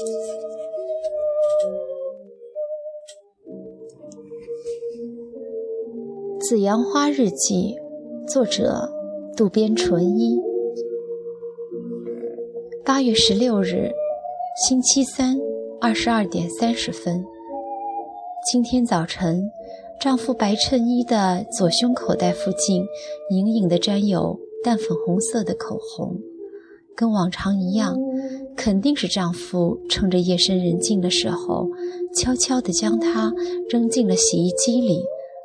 《紫阳花日记》，作者渡边淳一。八月十六日，星期三，二十二点三十分。今天早晨，丈夫白衬衣的左胸口袋附近隐隐的沾有淡粉红色的口红，跟往常一样，肯定是丈夫趁着夜深人静的时候，悄悄地将它扔进了洗衣机里。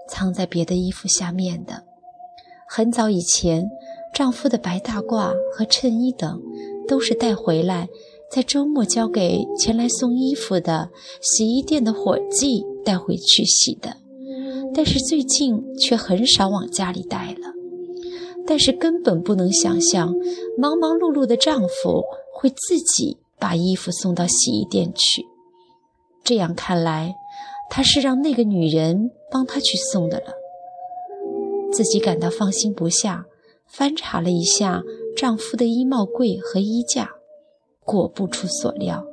藏在别的衣服下面的。很早以前，丈夫的白大褂和衬衣等，都是带回来，在周末交给前来送衣服的洗衣店的伙计带回去洗的。但是最近却很少往家里带了。但是根本不能想象，忙忙碌碌的丈夫会自己把衣服送到洗衣店去。这样看来。他是让那个女人帮他去送的了。自己感到放心不下，翻查了一下丈夫的衣帽柜和衣架，果不出所料，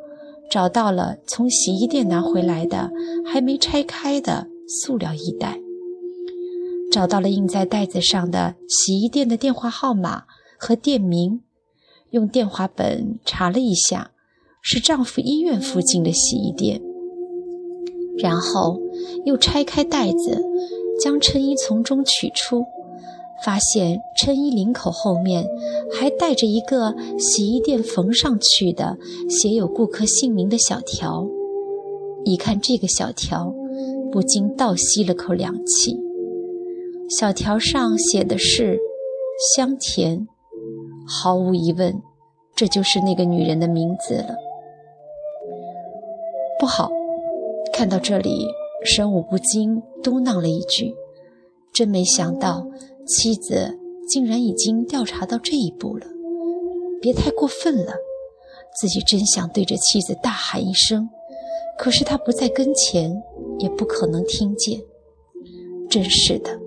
找到了从洗衣店拿回来的还没拆开的塑料衣袋，找到了印在袋子上的洗衣店的电话号码和店名，用电话本查了一下，是丈夫医院附近的洗衣店。然后又拆开袋子，将衬衣从中取出，发现衬衣领口后面还带着一个洗衣店缝上去的写有顾客姓名的小条。一看这个小条，不禁倒吸了口凉气。小条上写的是“香甜”，毫无疑问，这就是那个女人的名字了。不好！看到这里，神武不禁嘟囔了一句：“真没想到，妻子竟然已经调查到这一步了。别太过分了，自己真想对着妻子大喊一声，可是他不在跟前，也不可能听见。真是的，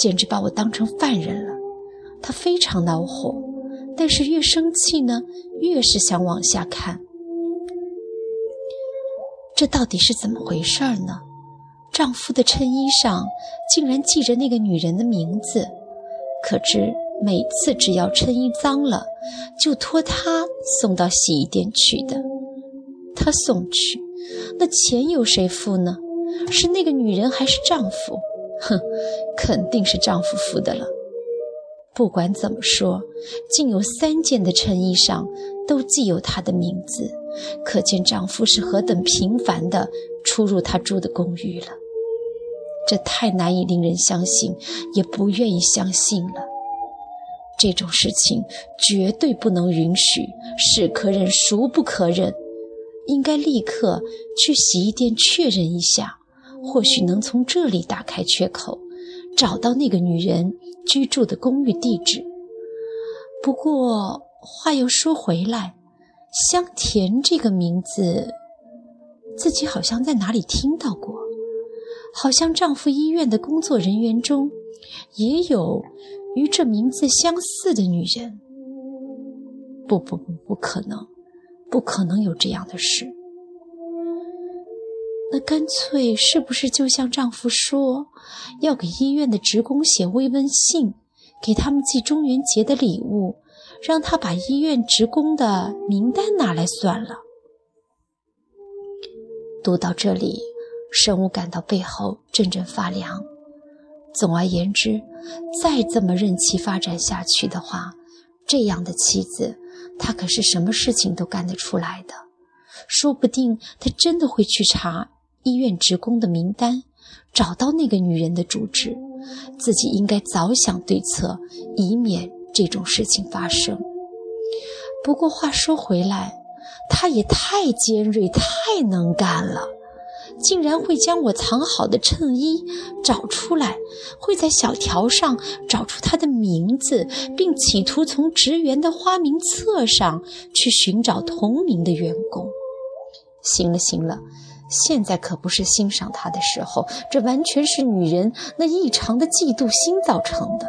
简直把我当成犯人了。他非常恼火，但是越生气呢，越是想往下看。”这到底是怎么回事呢？丈夫的衬衣上竟然记着那个女人的名字，可知每次只要衬衣脏了，就托他送到洗衣店去的。他送去，那钱由谁付呢？是那个女人还是丈夫？哼，肯定是丈夫付的了。不管怎么说，竟有三件的衬衣上都记有她的名字。可见丈夫是何等频繁的出入她住的公寓了，这太难以令人相信，也不愿意相信了。这种事情绝对不能允许，是可忍孰不可忍，应该立刻去洗衣店确认一下，或许能从这里打开缺口，找到那个女人居住的公寓地址。不过话又说回来。香甜这个名字，自己好像在哪里听到过，好像丈夫医院的工作人员中也有与这名字相似的女人。不不不，不可能，不可能有这样的事。那干脆是不是就像丈夫说，要给医院的职工写慰问信，给他们寄中元节的礼物？让他把医院职工的名单拿来算了。读到这里，神武感到背后阵阵发凉。总而言之，再这么任其发展下去的话，这样的妻子，他可是什么事情都干得出来的。说不定他真的会去查医院职工的名单，找到那个女人的住址。自己应该早想对策，以免。这种事情发生。不过话说回来，他也太尖锐、太能干了，竟然会将我藏好的衬衣找出来，会在小条上找出他的名字，并企图从职员的花名册上去寻找同名的员工。行了行了，现在可不是欣赏他的时候，这完全是女人那异常的嫉妒心造成的。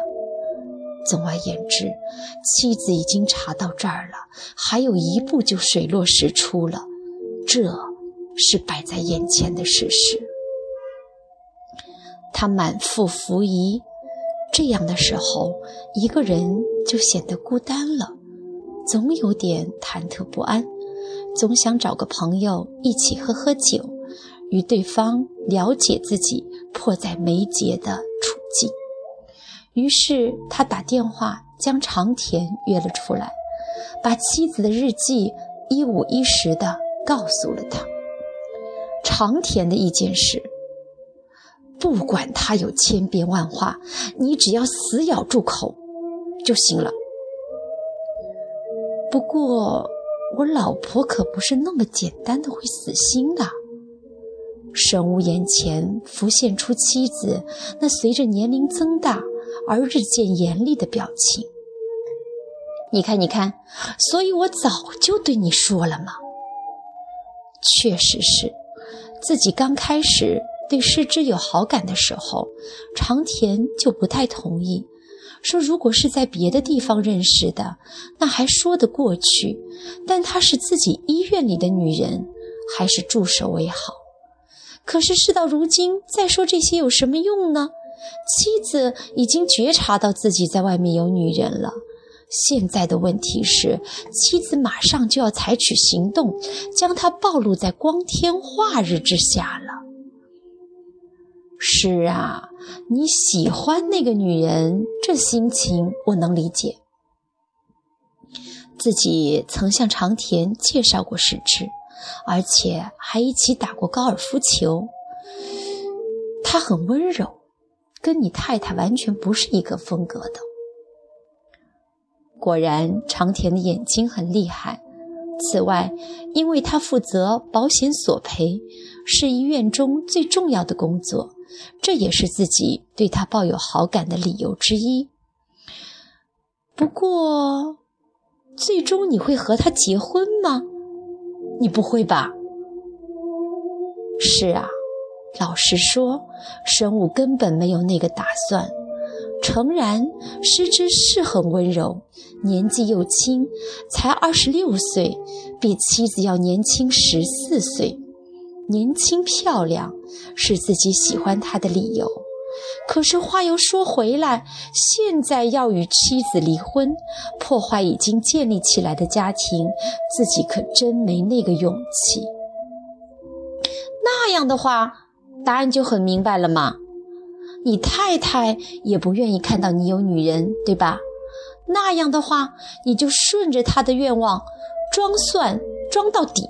总而言之，妻子已经查到这儿了，还有一步就水落石出了。这是摆在眼前的事实。他满腹狐疑，这样的时候，一个人就显得孤单了，总有点忐忑不安，总想找个朋友一起喝喝酒，与对方了解自己迫在眉睫的处境。于是他打电话将长田约了出来，把妻子的日记一五一十的告诉了他。长田的意见是。不管他有千变万化，你只要死咬住口就行了。不过，我老婆可不是那么简单的会死心的。神武眼前浮现出妻子那随着年龄增大而日渐严厉的表情。你看，你看，所以我早就对你说了嘛。确实是，自己刚开始。对师之有好感的时候，长田就不太同意，说如果是在别的地方认识的，那还说得过去；但她是自己医院里的女人，还是住手为好。可是事到如今，再说这些有什么用呢？妻子已经觉察到自己在外面有女人了，现在的问题是，妻子马上就要采取行动，将他暴露在光天化日之下了。是啊，你喜欢那个女人，这心情我能理解。自己曾向长田介绍过石之，而且还一起打过高尔夫球。他很温柔，跟你太太完全不是一个风格的。果然，长田的眼睛很厉害。此外，因为他负责保险索赔，是医院中最重要的工作。这也是自己对他抱有好感的理由之一。不过，最终你会和他结婚吗？你不会吧？是啊，老实说，神武根本没有那个打算。诚然，师之是很温柔，年纪又轻，才二十六岁，比妻子要年轻十四岁。年轻漂亮是自己喜欢他的理由，可是话又说回来，现在要与妻子离婚，破坏已经建立起来的家庭，自己可真没那个勇气。那样的话，答案就很明白了嘛。你太太也不愿意看到你有女人，对吧？那样的话，你就顺着她的愿望，装蒜装到底，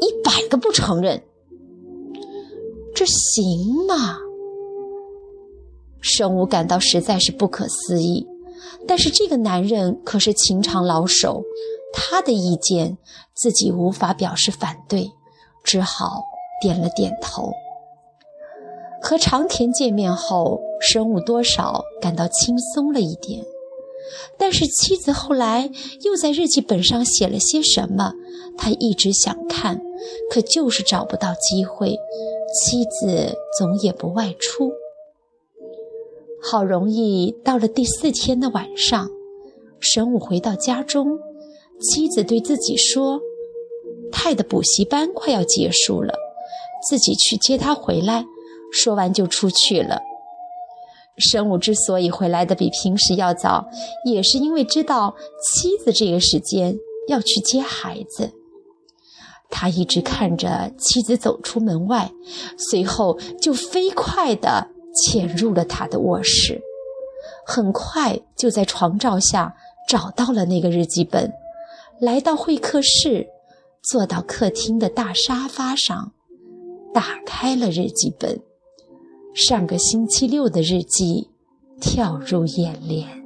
一百个不承认。这行吗？生武感到实在是不可思议，但是这个男人可是情场老手，他的意见自己无法表示反对，只好点了点头。和长田见面后，生武多少感到轻松了一点，但是妻子后来又在日记本上写了些什么，他一直想看，可就是找不到机会。妻子总也不外出，好容易到了第四天的晚上，神武回到家中，妻子对自己说：“泰的补习班快要结束了，自己去接他回来。”说完就出去了。神武之所以回来的比平时要早，也是因为知道妻子这个时间要去接孩子。他一直看着妻子走出门外，随后就飞快地潜入了他的卧室，很快就在床罩下找到了那个日记本，来到会客室，坐到客厅的大沙发上，打开了日记本，上个星期六的日记跳入眼帘。